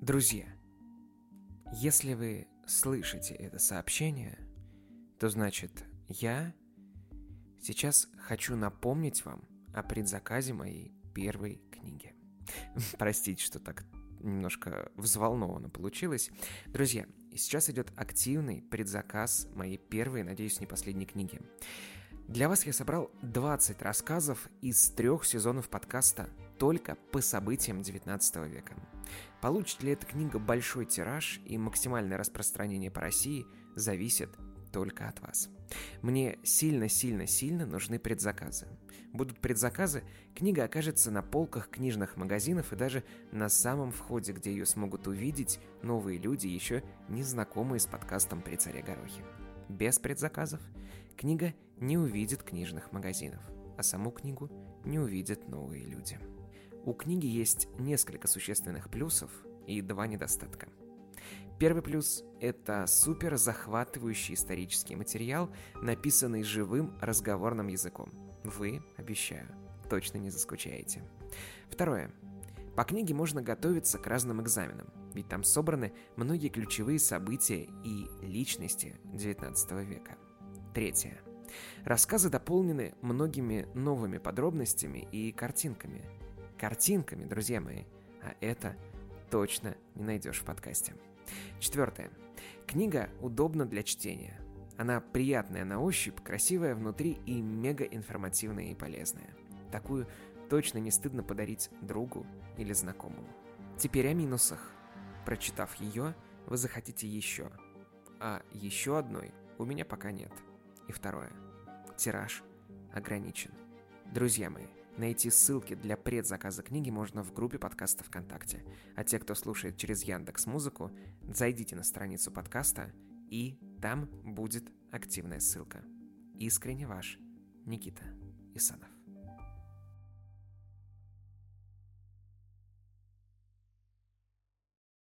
Друзья, если вы слышите это сообщение, то значит я сейчас хочу напомнить вам о предзаказе моей первой книги. Простите, что так немножко взволнованно получилось. Друзья, сейчас идет активный предзаказ моей первой, надеюсь, не последней книги. Для вас я собрал 20 рассказов из трех сезонов подкаста только по событиям 19 века. Получит ли эта книга большой тираж и максимальное распространение по России, зависит только от вас. Мне сильно-сильно-сильно нужны предзаказы. Будут предзаказы, книга окажется на полках книжных магазинов и даже на самом входе, где ее смогут увидеть новые люди, еще не знакомые с подкастом «При царе Горохе». Без предзаказов книга не увидит книжных магазинов, а саму книгу не увидят новые люди. У книги есть несколько существенных плюсов и два недостатка. Первый плюс – это супер захватывающий исторический материал, написанный живым разговорным языком. Вы, обещаю, точно не заскучаете. Второе. По книге можно готовиться к разным экзаменам, ведь там собраны многие ключевые события и личности XIX века. Третье. Рассказы дополнены многими новыми подробностями и картинками – картинками, друзья мои. А это точно не найдешь в подкасте. Четвертое. Книга удобна для чтения. Она приятная на ощупь, красивая внутри и мега информативная и полезная. Такую точно не стыдно подарить другу или знакомому. Теперь о минусах. Прочитав ее, вы захотите еще. А еще одной у меня пока нет. И второе. Тираж ограничен. Друзья мои, Найти ссылки для предзаказа книги можно в группе подкаста ВКонтакте. А те, кто слушает через Яндекс Музыку, зайдите на страницу подкаста, и там будет активная ссылка. Искренне ваш Никита Исанов.